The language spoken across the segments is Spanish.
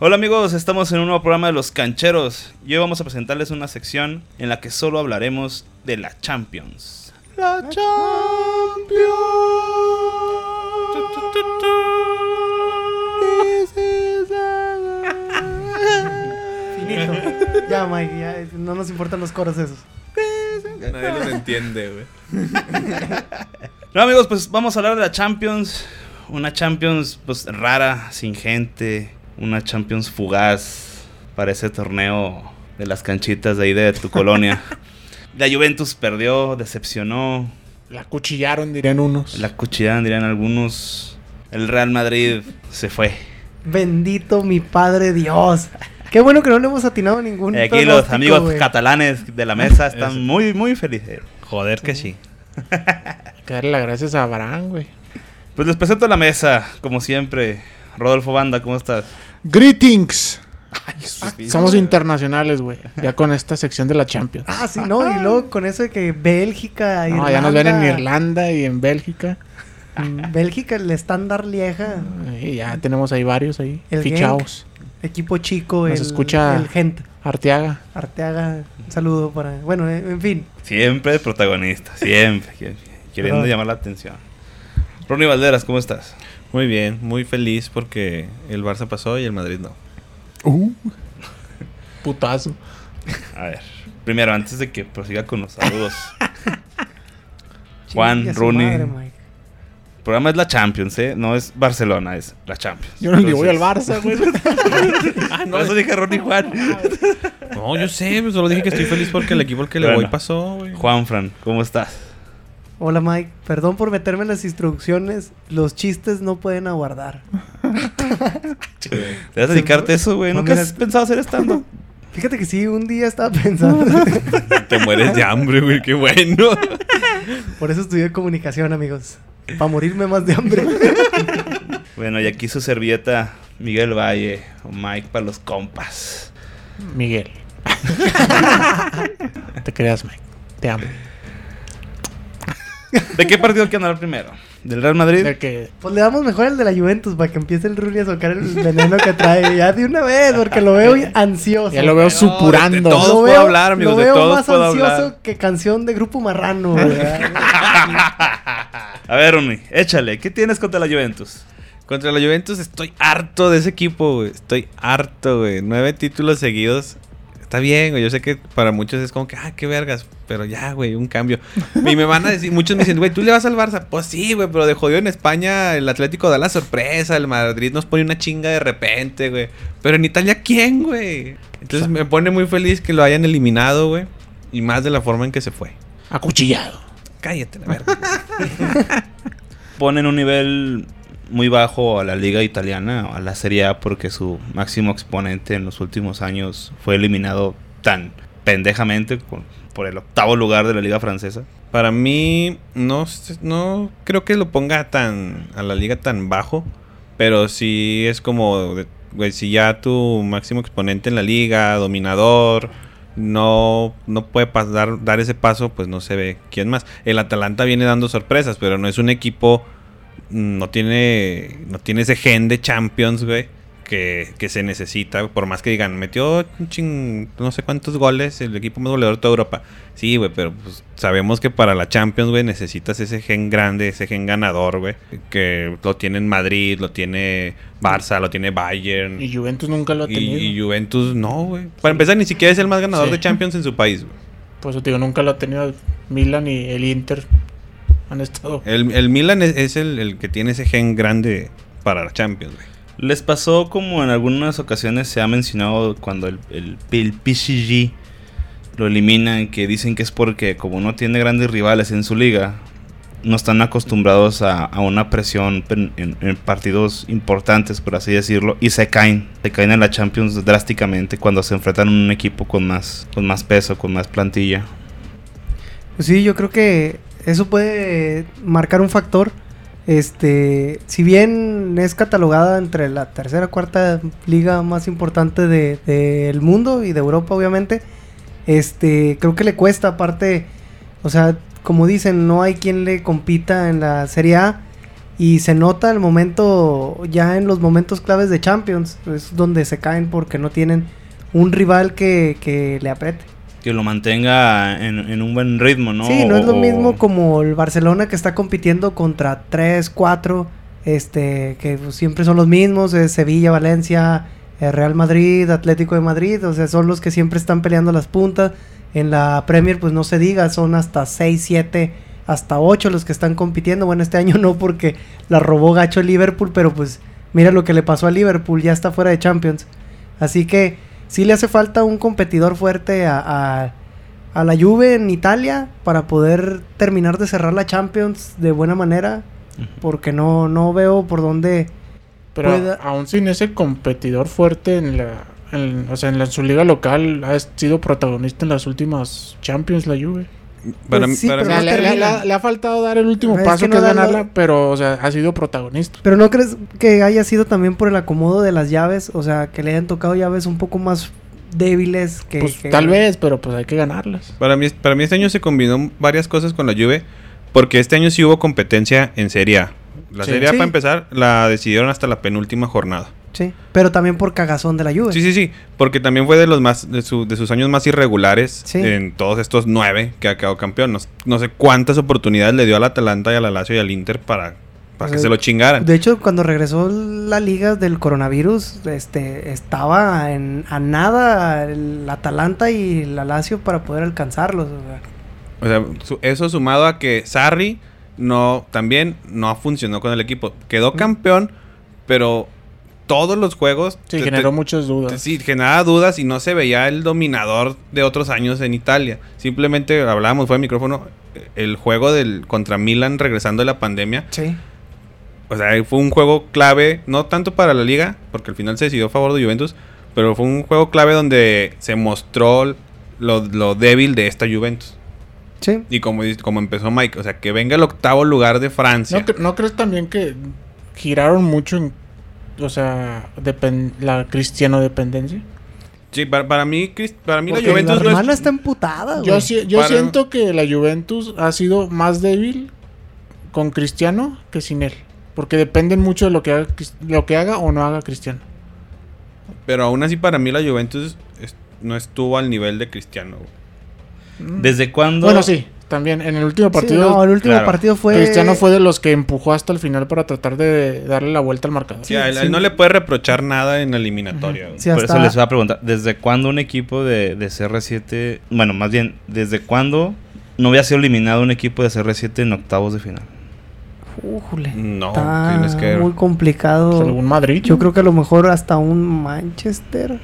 Hola amigos, estamos en un nuevo programa de Los Cancheros y hoy vamos a presentarles una sección en la que solo hablaremos de la Champions. La Finito. Ya, Mike, ya, no nos importan los coros esos. Nadie los entiende, güey. No amigos, pues vamos a hablar de la Champions. Una Champions pues rara, sin gente. Una Champions fugaz para ese torneo de las canchitas de ahí de tu colonia. La Juventus perdió, decepcionó. La cuchillaron, dirían unos. La cuchillaron, dirían algunos. El Real Madrid se fue. Bendito mi padre Dios. Qué bueno que no le hemos atinado ningún. Y aquí los amigos catalanes de la mesa están Eso. muy, muy felices. Joder que sí. Hay que darle las gracias a Barán, güey. Pues les presento a la mesa, como siempre. Rodolfo Banda, ¿cómo estás? Greetings. Somos internacionales, güey. Ya con esta sección de la Champions. Ah, sí, no, y luego con eso de que Bélgica, No, ya nos ven en Irlanda, Irlanda y en Bélgica. mm, Bélgica, el estándar Lieja, Y ya tenemos ahí varios ahí. El fichados. equipo chico, Nos el, escucha- el Gent. Arteaga. Arteaga, un saludo para. Bueno, en fin. Siempre protagonista, siempre. Queriendo llamar la atención. Ronnie Valderas, ¿cómo estás? Muy bien, muy feliz porque el Barça pasó y el Madrid no. Uh. Putazo. A ver, primero, antes de que prosiga con los saludos. Juan, Rooney. madre, Mike. El programa es la Champions, ¿eh? No es Barcelona, es la Champions. Yo no le voy al Barça, güey. Ah, Por eso dije Ronnie Juan. No, yo sé, pues solo dije que estoy feliz porque el equipo al que le Bueno. voy pasó, güey. Juan Fran, ¿cómo estás? Hola Mike, perdón por meterme en las instrucciones. Los chistes no pueden aguardar. ¿Te vas a dedicarte a eso, güey? No, ¿Nunca has pensado hacer stand Fíjate que sí, un día estaba pensando. Te mueres de hambre, güey, qué bueno. Por eso estudié comunicación, amigos. Para morirme más de hambre. Bueno, y aquí su servilleta, Miguel Valle, o Mike para los compas. Miguel. No te creas, Mike. Te amo. ¿De qué partido hay que hablar primero? ¿Del Real Madrid? De que Pues le damos mejor el de la Juventus para que empiece el Rulli a sacar el veneno que trae. Ya de una vez, porque lo veo ansioso. ya lo veo de supurando. todos Lo puedo veo- hablar, amigos, Lo de veo todos más puedo ansioso hablar. que canción de Grupo Marrano. güey. A ver, Uni, échale. ¿Qué tienes contra la Juventus? Contra la Juventus estoy harto de ese equipo, güey. Estoy harto, güey. Nueve títulos seguidos. Está bien, güey. Yo sé que para muchos es como que, ah, qué vergas. Pero ya, güey, un cambio. Y me van a decir, muchos me dicen, güey, ¿tú le vas al Barça? Pues sí, güey, pero de jodido en España el Atlético da la sorpresa. El Madrid nos pone una chinga de repente, güey. Pero en Italia, ¿quién, güey? Entonces me pone muy feliz que lo hayan eliminado, güey. Y más de la forma en que se fue. Acuchillado. Cállate, la verga. Ponen un nivel muy bajo a la liga italiana, a la Serie A, porque su máximo exponente en los últimos años fue eliminado tan pendejamente con- por el octavo lugar de la liga francesa. Para mí, no, no creo que lo ponga tan a la liga tan bajo, pero sí es como, si ya tu máximo exponente en la liga, dominador, no, no puede pasar, dar ese paso, pues no se ve quién más. El Atalanta viene dando sorpresas, pero no es un equipo, no tiene, no tiene ese gen de Champions, güey. Que, que se necesita, por más que digan, metió un ching- no sé cuántos goles, el equipo más goleador de toda Europa. Sí, güey, pero pues sabemos que para la Champions, güey, necesitas ese gen grande, ese gen ganador, güey. Que lo tiene en Madrid, lo tiene Barça, lo tiene Bayern. Y Juventus nunca lo ha tenido. y Juventus, no, güey. Para empezar, ni siquiera es el más ganador Sí. de Champions en su país, güey. Por eso te digo, nunca lo ha tenido Milan y el Inter. Han estado. El, el Milan es, es el, el que tiene ese gen grande para la Champions, güey. Les pasó como en algunas ocasiones se ha mencionado cuando el, el, el PSG lo eliminan, que dicen que es porque como no tiene grandes rivales en su liga, no están acostumbrados a, a una presión en, en- en partidos importantes, por así decirlo, y se caen, se caen en la Champions drásticamente cuando se enfrentan a un equipo con más, con más peso, con más plantilla. Pues sí, yo creo que eso puede marcar un factor. Este, si bien es catalogada entre la tercera cuarta liga más importante de- del mundo y de Europa, obviamente, este, creo que le cuesta aparte, o sea, como dicen, no hay quien le compita en la Serie A Y se nota el momento, ya en los momentos claves de Champions, es donde se caen porque no tienen un rival que, que le apriete. Que lo mantenga en, en un buen ritmo, ¿no? Sí, no es lo mismo como el Barcelona que está compitiendo contra 3, 4, este, que pues, siempre son los mismos, es Sevilla, Valencia, eh, Real Madrid, Atlético de Madrid, o sea, son los que siempre están peleando las puntas. En la Premier, pues no se diga, son hasta 6, 7, hasta 8 los que están compitiendo. Bueno, este año no porque la robó gacho el Liverpool, pero pues mira lo que le pasó a Liverpool, ya está fuera de Champions. Así que sí le hace falta un competidor fuerte a, a- a la Juve en Italia para poder terminar de cerrar la Champions de buena manera, porque no, no veo por dónde... Pero pueda- aún sin ese competidor fuerte en la, en- o sea, en la, su liga local ha sido protagonista en las últimas Champions la Juve. Para, Pues mí- sí, para O pero mí- sea, no le, ha faltado dar el último Es paso que que, no es ganarla, pero o sea, ha sido protagonista. Pero ¿no crees que haya sido también por el acomodo de las llaves? O sea, que le hayan tocado llaves un poco más débiles que... Pues que- tal vez, pero pues hay que ganarlas. Para mí, para mí este año se combinó varias cosas con la Juve, porque este año sí hubo competencia en Serie A. La Sí. Serie A, Sí. para empezar, la decidieron hasta la penúltima jornada. Sí, pero también por cagazón de la Juve. Sí, sí, sí, porque también fue de los más de, su- de sus años más irregulares Sí. en todos estos nueve que ha quedado campeón. No, no sé cuántas oportunidades le dio al Atalanta y al Lazio y al Inter para, para O que se lo chingaran. De hecho, cuando regresó la liga del coronavirus, este, estaba en, a nada el Atalanta y la Lazio para poder alcanzarlos. o sea. O sea, su- eso sumado a que Sarri no también no funcionó con el equipo. Quedó campeón, pero todos los juegos Sí, te- generó te- muchas dudas. Sí, generaba dudas y no se veía el dominador de otros años en Italia. Simplemente hablábamos fue de micrófono el juego del contra Milan regresando de la pandemia. Sí. O sea, fue un juego clave, no tanto para la liga, porque al final se decidió a favor de Juventus, pero fue un juego clave donde se mostró lo, lo débil de esta Juventus. Sí. Y como, como empezó Mike, o sea, que venga el octavo lugar de Francia. ¿No, no crees también que giraron mucho en, o sea, la cristiano dependencia? Sí, para, para mí, para mí la Juventus la no es- está emputada, güey. Yo, si- yo Para- siento que la Juventus ha sido más débil con Cristiano que sin él. Porque dependen mucho de lo que haga, lo que haga o no haga Cristiano. Pero aún así, para mí la Juventus es- no estuvo al nivel de Cristiano. güey. Mm. ¿Desde cuándo? Bueno, sí, también en el último Sí, partido no, el último claro. partido fue... Cristiano fue de los que empujó hasta el final para tratar de darle la vuelta al marcador. Sí, a él, a él sí. no le puede reprochar nada en la eliminatoria. Sí, Por hasta- eso les iba a preguntar, ¿desde cuándo un equipo de, de CR7, bueno, más bien, ¿desde cuándo no había sido eliminado un equipo de CR7 en octavos de final? Újule. No, está tienes que... muy complicado. Algún Madrid. Yo creo que a lo mejor hasta un Manchester.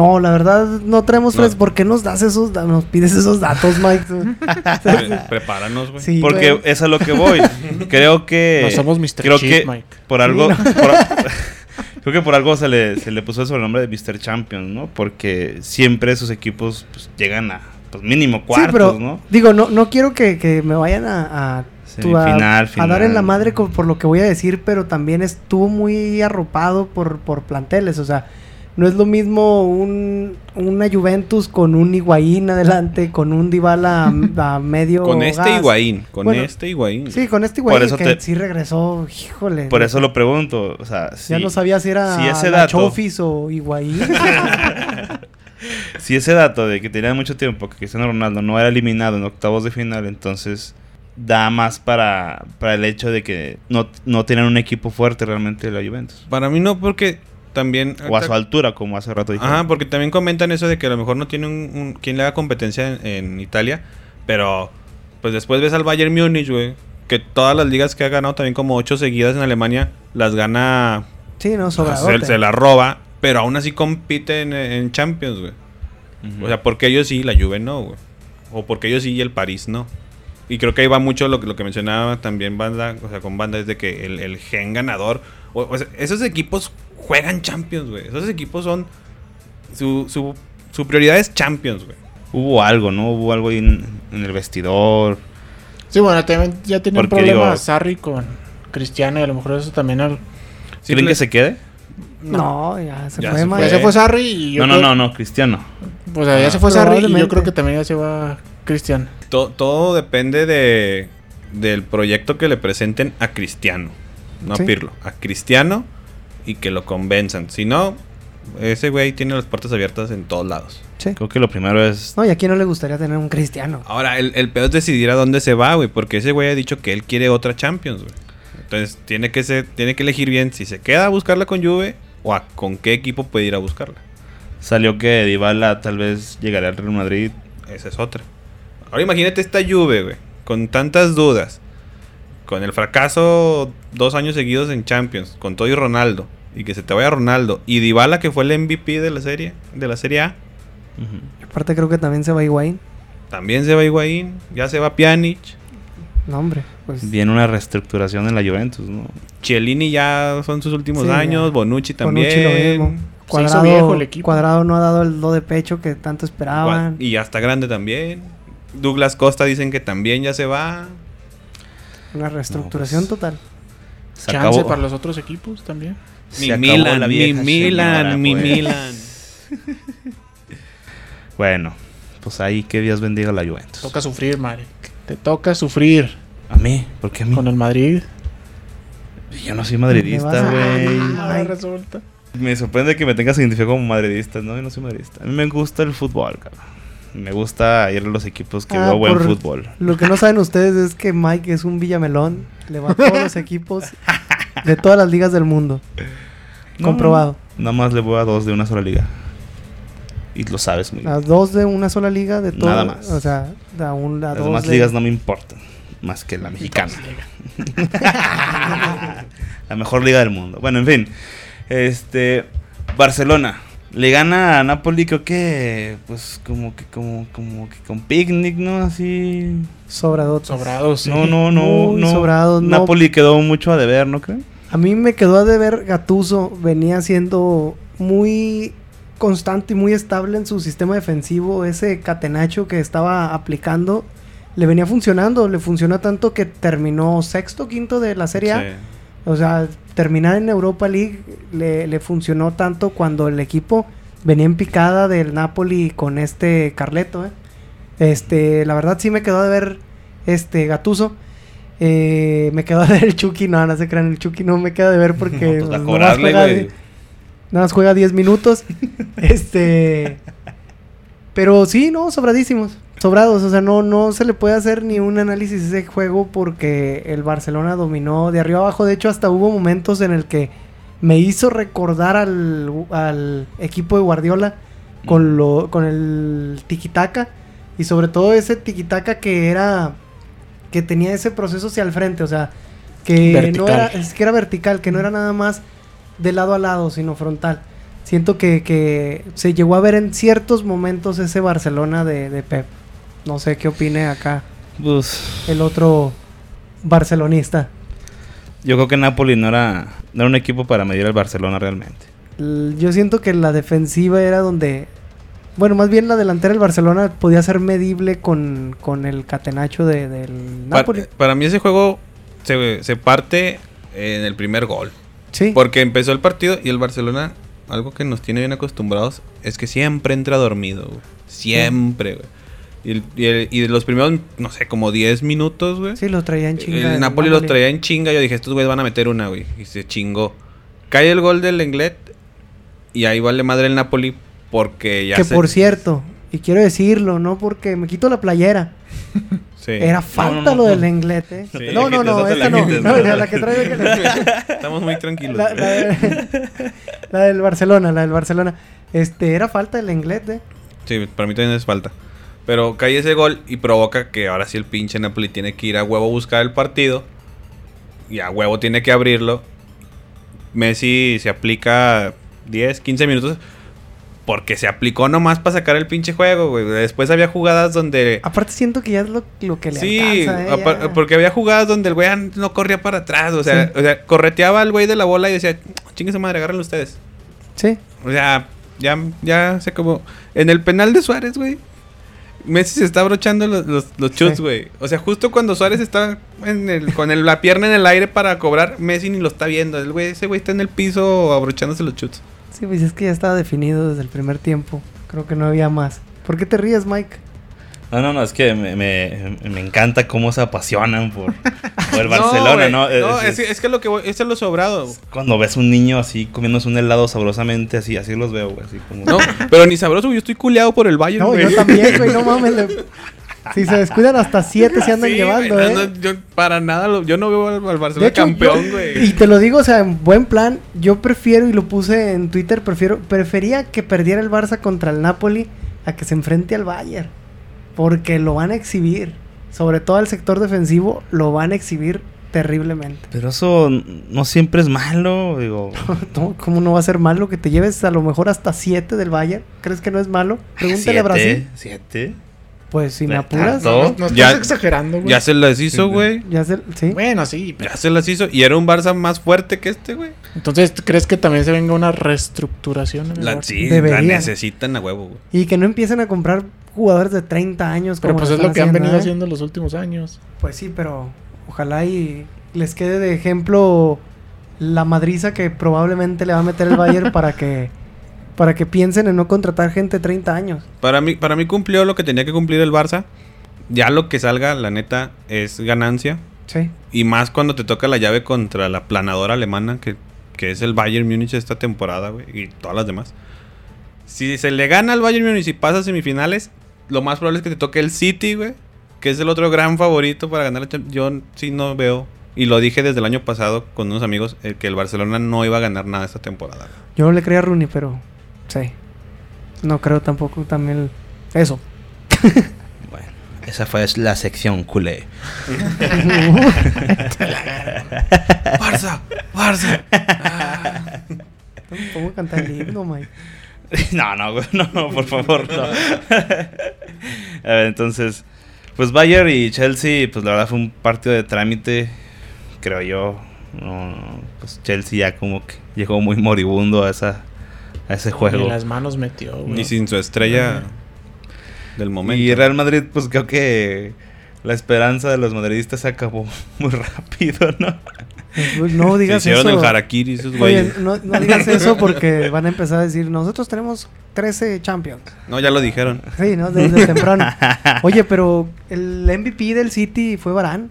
No, la verdad no traemos No. fres- ¿Por qué nos das esos nos pides esos datos, Mike? Pre- prepáranos, güey. Sí, Porque güey. es a lo que voy. creo que... No somos Mr. creo que Mike. por algo... Sí, por- creo que por algo se le, se le puso el sobrenombre de Mr. Champions, ¿no? Porque siempre sus equipos pues, llegan a pues, mínimo cuartos, sí, pero ¿no? digo, no, no quiero que, que me vayan a, a, a- dar en la madre por lo que voy a decir, pero también estuvo muy arropado por, por planteles. O sea, no es lo mismo un, una Juventus con un Higuaín adelante, con un Dybala a, a medio Con este gas. Higuaín, con Bueno, este Higuaín. Sí, con este Por Higuaín eso que te- sí regresó, híjole. Por eso lo pregunto. O sea, si, Ya no sabía si era si ese la dato- Chofis o Higuaín. si ese dato de que tenía mucho tiempo que Cristiano Ronaldo no era eliminado en octavos de final, entonces da más para, para el hecho de que no, no tienen un equipo fuerte realmente la Juventus. Para mí no, porque también... O a su altura, como hace rato dije. Ajá, porque también comentan eso de que a lo mejor no tiene un, un- quien le haga competencia en, en Italia, pero pues después ves al Bayern Múnich, güey, que todas las ligas que ha ganado también como ocho seguidas en Alemania las gana, sí, no, se, sobradote. se la roba, pero aún así compite en, en Champions, güey. O sea, porque ellos sí, la Juve no, güey. O porque ellos sí y el París no. Y creo que ahí va mucho lo, que- lo que mencionaba también Banda, o sea, con Banda, es de que el, el gen ganador. O, o sea, esos equipos juegan Champions, güey. Esos equipos son. Su, su, su prioridad es Champions, güey. Hubo algo, ¿no? Hubo algo ahí en, en el vestidor. Sí, bueno, también ya tenía un Porque problema digo- Sarri con Cristiano y a lo mejor eso también... al- ¿Creen Simple- que se quede? No, ya se Ya fue, se. Ya se fue Sarri y yo No, no, creo- no, no, Cristiano. O sea, ya Ah. se fue Sarri y yo creo que también ya se va Cristiano. To- todo depende de, del proyecto que le presenten a Cristiano. No Sí. a Pirlo, a Cristiano y que lo convenzan. Si no, ese güey tiene las puertas abiertas en todos lados. Sí. Creo que lo primero es. No, y a quién no le gustaría tener un cristiano. Ahora, el, el peor es decidir a dónde se va, güey, porque ese güey ha dicho que él quiere otra Champions, güey. Entonces, tiene que ser, tiene que elegir bien si se queda a buscarla con Juve o a con qué equipo puede ir a buscarla. Salió que Dybala tal vez llegaría al Real Madrid. Esa es otra. Ahora imagínate esta Juve, güey, con tantas dudas, con el fracaso dos años seguidos en Champions, con todo y Ronaldo, y que se te vaya Ronaldo, y Dybala que fue el MVP de la serie, de la Serie A. Aparte creo que también se va Higuaín. también se va Higuaín, ya se va Pjanic, No, hombre. Pues Viene una reestructuración en la Juventus, ¿no? Chiellini ya son sus últimos Sí, ya. años, Bonucci también. Bonucci lo mismo. Se Cuadrado, hizo viejo el equipo. Cuadrado no ha dado el do de pecho que tanto esperaban. Y ya está grande también. Douglas Costa dicen que también ya se va. Una reestructuración No, pues, total. Se Chance acabó, para los otros equipos también. Mi Milan, la mi Milan, mi pues. Milan. Bueno, pues ahí que Dios bendiga a la Juventus. Toca sufrir, Mari. Te toca sufrir A mí, ¿por qué a mí? con el Madrid. Yo no soy madridista, güey. Ay. Ahora resulta. Me sorprende que me tengas identificado como madridista, ¿no? Yo no soy madridista. A mí me gusta el fútbol, cabrón. Me gusta ir a los equipos que Ah, veo buen fútbol. Lo que no saben ustedes es que Mike es un villamelón. Le va a todos los equipos de todas las ligas del mundo. No, Comprobado. Nada más le voy a dos de una sola liga. Y lo sabes muy bien. A dos de una sola liga de todo. Nada más. O sea, a un, a Las dos demás de- ligas no me importan. Más que la mexicana. la mejor liga del mundo. Bueno, en fin. Este. Barcelona. Le gana a Napoli, creo que. Pues como que, como, como que con picnic, ¿no? Así. Sobradotes. Sobrados. sí. No, no, no. No. sobrados, no. Napoli quedó mucho a deber, ¿no creen? A mí me quedó a deber Gatuso. Venía siendo muy constante y muy estable en su sistema defensivo. Ese catenacho que estaba aplicando le venía funcionando. Le funcionó tanto que terminó sexto, quinto de la Serie A. Sí. O sea, terminar en Europa League le, le funcionó tanto cuando el equipo venía en picada del Napoli con este Carleto, ¿eh? Este, la verdad sí me quedó de ver este Gatuso. Eh, me quedó de ver el Chucky, no, no se crean, el Chucky no me queda de ver porque No, pues, cobrarle, juega nada más juega 10 minutos. este, pero sí, no, sobradísimos. Sobrados, o sea, no, no se le puede hacer ni un análisis de ese juego porque el Barcelona dominó de arriba abajo. De hecho, hasta hubo momentos en el que me hizo recordar al, al equipo de Guardiola con, lo, con el tiki-taka. Y sobre todo ese tiki-taka que era. que tenía ese proceso hacia el frente. O sea, que no Vertical. era. Es que era vertical, que no era nada más de lado a lado, sino frontal. Siento que, que se llegó a ver en ciertos momentos ese Barcelona de, de Pep. No sé qué opine acá Pues. el otro barcelonista. Yo creo que Napoli no era, no era un equipo para medir al Barcelona realmente. Yo siento que la defensiva era donde. Bueno, más bien la delantera del Barcelona podía ser medible con, con el catenacho de, del Napoli. Para, mí ese juego se, se parte en el primer gol. Sí. Porque empezó el partido y el Barcelona, algo que nos tiene bien acostumbrados, es que siempre entra dormido. güey. Siempre, güey. Y, el- y el- los primeros, no sé, como 10 minutos, güey. Sí, lo traía en chinga. el Napoli los traía en chinga. Yo dije, estos güeyes van a meter una, güey. Y se chingó. Cae el gol del Lenglet. Y ahí vale madre el Napoli. Porque ya Que se- por cierto, y quiero decirlo, no porque me quito la playera. Sí. Era falta no, lo no. del inglés, ¿eh? Sí, no, no, no, esta no. la, la que traigo que Estamos muy tranquilos. la, güey. la, de- la del Barcelona, la del Barcelona. Este, era falta del inglés, ¿eh? Sí, para mí también es falta. Pero cae ese gol y provoca que ahora sí el pinche Napoli tiene que ir a huevo a buscar el partido. Y a huevo tiene que abrirlo. Messi se aplica 10, 15 minutos. Porque se aplicó nomás para sacar el pinche juego, güey. Después había jugadas donde... Aparte siento que ya es lo, lo que le Sí, alcanza, ¿eh? porque había jugadas donde el güey no corría para atrás. O sea, Sí. o sea correteaba al güey de la bola y decía, chingue su madre, agárrenlo ustedes. Sí. O sea, ya, ya sé como. En el penal de Suárez, güey. Messi se está abrochando los, los, los Sí. güey. O sea, justo cuando Suárez está en el, con el- la pierna en el aire para cobrar, Messi ni lo está viendo. El güey, ese güey está en el piso abrochándose los chuts. Sí, pues es que ya estaba definido desde el primer tiempo. Creo que no había más. ¿Por qué te ríes, Mike? No, no, no, es que me, me, me encanta cómo se apasionan por, por el No, Barcelona, ¿no? No, Es- es, es que lo que voy- es lo sobrado. Cuando ves un niño así comiéndose un helado sabrosamente, así, así los veo, güey. Así como. No, pero ni sabroso, güey. Yo estoy culeado por el Bayern, No, yo también, güey, no mames. le- Si se descuidan hasta siete se andan Sí, llevando, güey, ¿eh? no, yo para nada, lo- yo no veo al, Barcelona hecho, campeón, güey. Y te lo digo, o sea, en buen plan, yo prefiero, y lo puse en Twitter, prefiero, prefería que perdiera el Barça contra el Napoli a que se enfrente al Bayern. Porque lo van a exhibir. Sobre todo al sector defensivo, lo van a exhibir terriblemente. Pero eso no siempre es malo, digo. No, ¿Cómo no va a ser malo que te lleves a lo mejor hasta 7 del Bayern? ¿Crees que no es malo? Pregúntale a Brasil. ¿Siete? Pues si me ¿De apuras. No, no estás Ya- exagerando, güey. Ya se las hizo, güey. Ya se, ¿sí? Bueno, sí. pero- Ya se las hizo. Y era un Barça más fuerte que este, güey. Entonces, ¿crees que también se venga una reestructuración en el La, Barça? sí, la necesitan a huevo, güey. Y que no empiecen a comprar jugadores de 30 años. Pero como pues lo es lo que han venido ¿eh? haciendo los últimos años. Pues sí, pero ojalá y les quede de ejemplo la madriza que probablemente le va a meter el Bayern para que para que piensen en no contratar gente de 30 años. Para mí, para mí cumplió lo que tenía que cumplir el Barça. Ya lo que salga, la neta, es ganancia. Sí. Y más cuando te toca la llave contra la planadora alemana, que, que es el Bayern Múnich esta temporada, güey, y todas las demás. Si se le gana al Bayern Múnich y pasa a semifinales, lo más probable es que te toque el City, güey, que es el otro gran favorito para ganar la Champions. Yo sí no veo, y lo dije desde el año pasado con unos amigos, eh, que el Barcelona no iba a ganar nada esta temporada. Yo no le creía a Rooney, pero sí. No creo tampoco también el- eso. Bueno, esa fue la sección culé. ¡Barça! ¡Barça! ¿Cómo cantar el himno, Mike? No, no, no, no, por favor, no. A ver, entonces, pues Bayern y Chelsea, pues la verdad fue un partido de trámite, creo yo. No, no, pues Chelsea ya como que llegó muy moribundo a esa a ese Y juego. las manos metió, güey. Y sin su estrella del momento. Y Real Madrid, pues creo que la esperanza de los madridistas se acabó muy rápido, ¿no? Pues, No Se digas hicieron eso. el harakiri esos Oye, güeyes. no, no digas eso porque van a empezar a decir, nosotros tenemos 13 Champions. No, ya lo dijeron. Sí, ¿no? Desde temprano. Oye, pero el MVP del City fue Barán.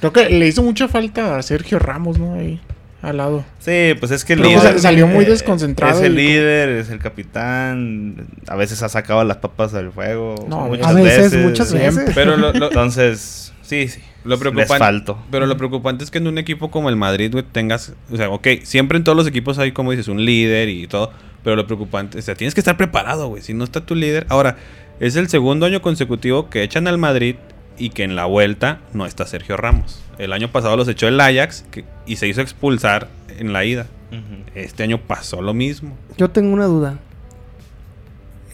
Creo que le hizo mucha falta a Sergio Ramos, ¿no? Ahí, al lado. Sí, pues es que el Pero, líder pues, salió muy eh, desconcentrado Es el y- líder, es el capitán. A veces ha sacado las papas del fuego. No, muchas a veces, muchas veces. Pero lo, lo- Entonces, sí, sí. Lo Les preocupante, falto. pero lo preocupante es que en un equipo como el Madrid, güey, tengas, o sea, ok, siempre en todos los equipos hay, como dices, un líder y todo, pero lo preocupante, o sea, tienes que estar preparado, güey, si no está tu líder. Ahora, es el segundo año consecutivo que echan al Madrid y que en la vuelta no está Sergio Ramos. El año pasado los echó el Ajax que- y se hizo expulsar en la ida. Este año pasó lo mismo. Yo tengo una duda.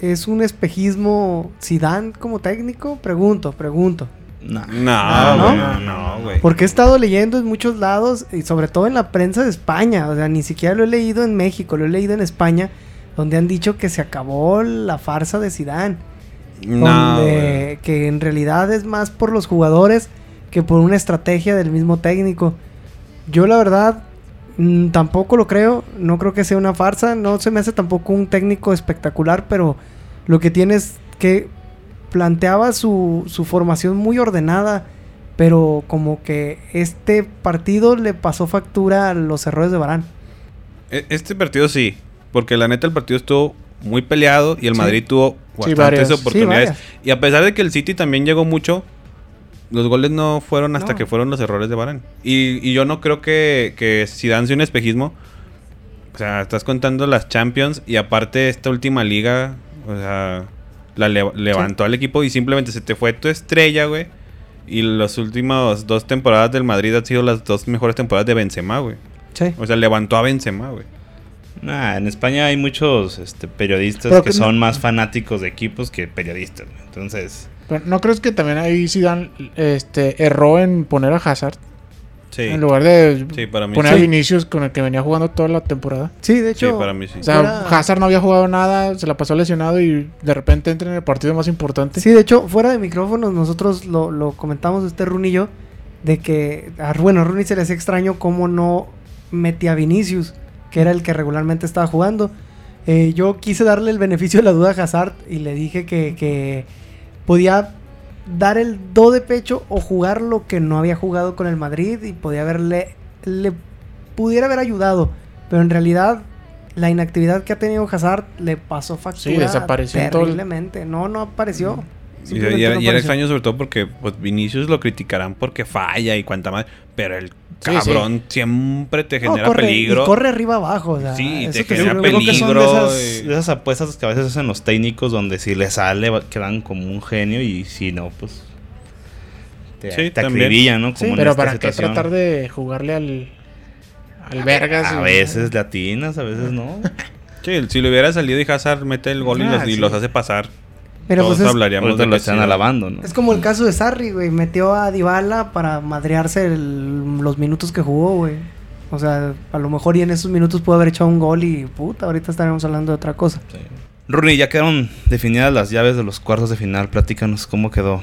¿Es un espejismo Zidane como técnico? Pregunto, pregunto. No. No, ¿no? güey, no, no, güey. Porque he estado leyendo en muchos lados, y sobre todo en la prensa de España, o sea, ni siquiera lo he leído en México, lo he leído en España, donde han dicho que se acabó la farsa de Zidane. No, donde que en realidad es más por los jugadores que por una estrategia del mismo técnico. Yo la verdad mm, tampoco lo creo, no creo que sea una farsa, no se me hace tampoco un técnico espectacular, pero lo que tiene es que planteaba su, su formación muy ordenada, pero como que este partido le pasó factura a los errores de Barán. E- Este partido sí, porque la neta el partido estuvo muy peleado y el Sí. Madrid tuvo bastantes. Sí, oportunidades. y a pesar de que el City también llegó mucho, los goles no fueron hasta No. que fueron los errores de Varane. Y, y yo no creo que, que Zidane sea un espejismo. O sea, estás contando las Champions y aparte esta última liga, o sea, la le- levantó al equipo y simplemente se te fue tu estrella, güey. Y las últimas dos temporadas del Madrid han sido las dos mejores temporadas de Benzema, güey. Sí. O sea, levantó a Benzema, güey. Nah, en España hay muchos este, periodistas Pero que que son no- más fanáticos de equipos que periodistas. güey. Entonces, Pero, ¿No crees que también ahí Zidane este, erró en poner a Hazard? Sí. En lugar de Sí, para mí poner sí. a Vinicius con el que venía jugando toda la temporada. Sí, de Sí, hecho, para mí sí. O sea, Fuera- Hazard no había jugado nada, se la pasó lesionado y de repente entra en el partido más importante. Sí, de hecho, fuera de micrófonos, nosotros lo, lo comentamos este Rooney y yo, de que, a, bueno, a Rooney se le hacía extraño cómo no metía a Vinicius, que era el que regularmente estaba jugando. Eh, yo quise darle el beneficio de la duda a Hazard y le dije que, que podía dar el do de pecho o jugar lo que no había jugado con el Madrid y podía haberle le pudiera haber ayudado, pero en realidad la inactividad que ha tenido Hazard le pasó factura Sí, desapareció en todo el- terriblemente. No, no apareció. Y, y era, no y era apareció. extraño sobre todo porque pues, Vinicius lo criticarán porque falla y cuanta más. Pero el Sí, cabrón siempre te No, genera corre, peligro. Y corre arriba abajo. O sea, Sí, eso te genera sí, Yo creo que son de peligro, esas, de esas apuestas que a veces hacen los técnicos donde si le sale quedan como un genio y si no, pues te, Sí, te también. acribillan, ¿no? Sí, en Pero esta para qué tratar de jugarle al. Al Vergas. A y- veces latinas, a veces no. Sí, si le hubiera salido y Hazard mete el gol y, Ah, y los hace pasar. Pero todos pues es, hablaríamos de lo que están sí. alabando, ¿no? es como el caso de Sarri, güey. Metió a Dybala para madrearse el- los minutos que jugó, güey. O sea, a lo mejor y en esos minutos pudo haber echado un gol y puta, ahorita estaremos hablando de otra cosa. Rooney, ya quedaron definidas las llaves de los cuartos de final. Platícanos cómo quedó.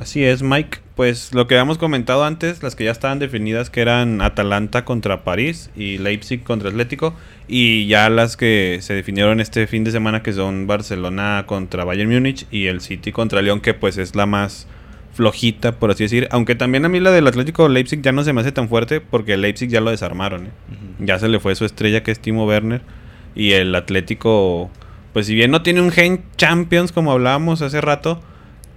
Así es, Mike. Pues lo que habíamos comentado antes, las que ya estaban definidas, que eran Atalanta contra París y Leipzig contra Atlético, y ya las que se definieron este fin de semana, que son Barcelona contra Bayern Múnich y el City contra León, que pues es la más flojita, por así decir. Aunque también a mí la del Atlético Leipzig ya no se me hace tan fuerte, porque el Leipzig ya lo desarmaron. ¿eh? Ya se le fue su estrella, que es Timo Werner, y el Atlético, pues si bien no tiene un gen Champions, como hablábamos hace rato,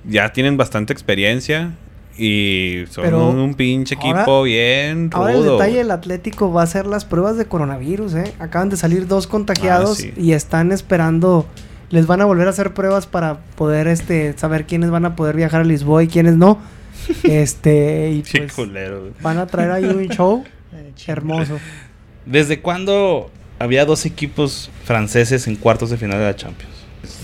ya tienen bastante experiencia y son Pero un, un pinche ahora- equipo bien rudo. Ahora el detalle del Atlético va a ser las pruebas de coronavirus, ¿eh? Acaban de salir dos contagiados Ah, sí. y están esperando, les van a volver a hacer pruebas para poder este saber quiénes van a poder viajar a Lisboa y quiénes no. Este, y pues culero. van a traer ahí un show Eh, hermoso. ¿Desde cuándo había dos equipos franceses en cuartos de final de la Champions?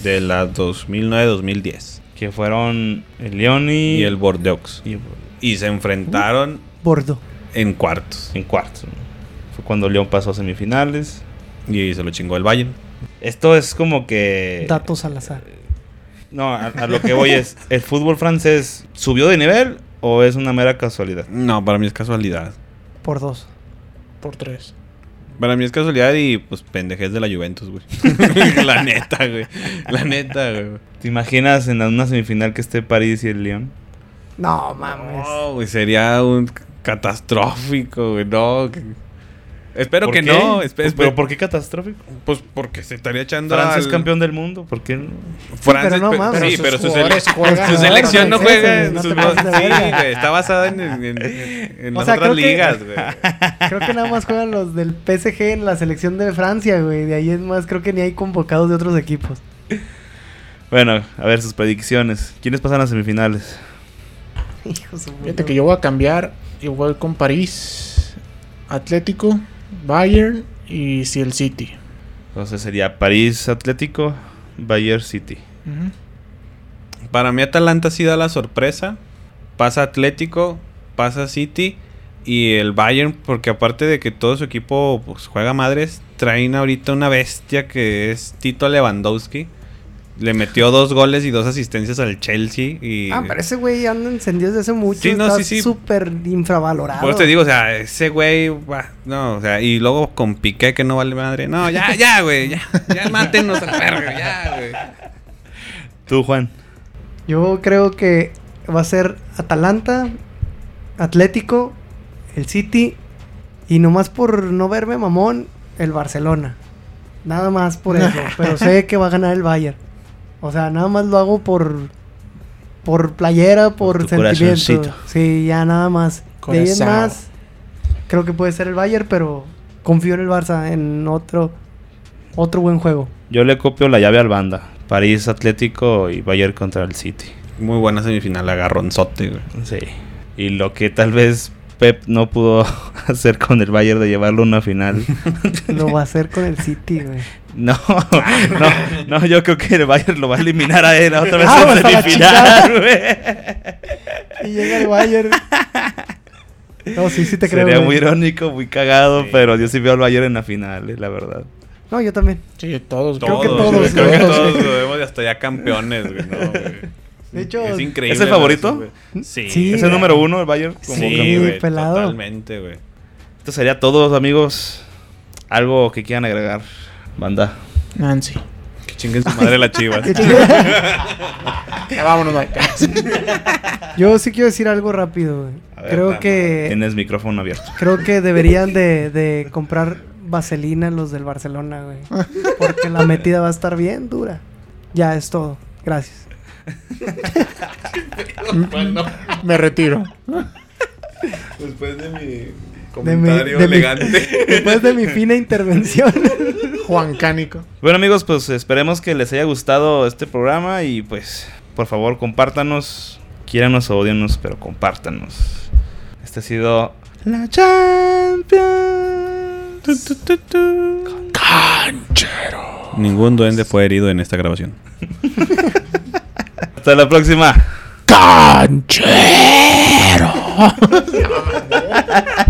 De la 2009-2010 Que fueron el Lyon y, y el Bordeaux. y- Y se enfrentaron Bordo. en cuartos. en cuartos. ¿no? Fue cuando Lyon pasó a semifinales. Y se lo chingó el Bayern. Esto es como que... Datos al azar. No, a, a lo que voy es, ¿el fútbol francés subió de nivel o es una mera casualidad? No, para mí es casualidad. Por dos. Por tres. Para mí es casualidad y pues pendejez de la Juventus, güey. la neta, güey. La neta, güey. ¿Te imaginas en una semifinal que esté París y el Lyon? No mames. No, güey, sería un catastrófico, güey. No. que- Espero ¿Por que qué? no. espe- Pues, ¿Pero por qué catastrófico? Pues porque se estaría echando Francia es campeón del mundo, ¿por qué no? Francia, pero no mames. sí, Pero pero sus juegan. su selección no juega. no sus- sí, güey, está basada en, en- en- en O las sea, otras que- ligas, güey. Creo que nada más juegan los del PSG en la selección de Francia, güey. De ahí es más, creo que ni hay convocados de otros equipos. Bueno, a ver sus predicciones. ¿Quiénes pasan a semifinales? Fíjate que yo voy a cambiar y voy con París, Atlético, Bayern y si el City. Entonces sería París Atlético, Bayern City. Para mí Atalanta sí da la sorpresa. Pasa Atlético, pasa City y el Bayern, porque aparte de que todo su equipo pues, juega madres, traen ahorita una bestia que es Tito Lewandowski. Le metió dos goles y dos asistencias al Chelsea y... Ah, pero ese güey anda encendido desde hace mucho. Sí, no, está sí, sí. súper infravalorado. Por eso te digo, o sea, ese güey, bah, no, o sea, y luego con Piqué que no vale madre. No, ya, ya, güey, ya, ya mátenos a la verga, ya, güey. Tú, Juan. Yo creo que va a ser Atalanta, Atlético, el City y nomás por no verme mamón, el Barcelona. Nada más por eso. pero sé que va a ganar el Bayern. O sea, nada más lo hago por por playera, por, Por sentimiento. Sí, ya nada más. De ahí en más, creo que puede ser el Bayern, pero confío en el Barça en otro otro buen juego. Yo le copio la llave al banda. París Atlético y Bayern contra el City. Muy buena semifinal, agarronzote, güey. Sí. Y lo que tal vez Pep no pudo hacer con el Bayern de llevarlo a una final. Lo va a hacer con el City, güey. No, no, no, yo creo que el Bayern lo va a eliminar a él otra vez Ah, en semifinal, güey. Y llega el Bayern. No, sí, sí te creo. Sería muy irónico, muy cagado, Sí. pero yo sí veo al Bayern en la final, eh, la verdad. No, yo también. Sí, todos. Creo Todos, que todos, creo que todos. todos lo vemos y hasta ya campeones, güey. No. De hecho, es increíble. ¿Es el favorito? güey. Sí. Sí, ¿Es el número uno el Bayern? Como Sí, campeón? güey, pelado. totalmente, güey. Esto sería todo, amigos. Algo que quieran agregar, banda. Nancy. chinguen su madre la chivas. Que chingue- Ya vámonos, bye. Yo sí quiero decir algo rápido, güey. Ver, Creo que Tienes micrófono abierto. creo que deberían de, de comprar vaselina los del Barcelona, güey. Porque la metida va a estar bien dura. Ya es todo. Gracias. Me retiro. Después de mi De mi- de mi- después de mi fina intervención. Juan Cánico. Bueno amigos, pues esperemos que les haya gustado este programa y pues por favor compártanos, quiéranos o odianos, pero compártanos. Este ha sido la Champions. Ningún duende fue herido en esta grabación. Hasta la próxima. ¡Canchero!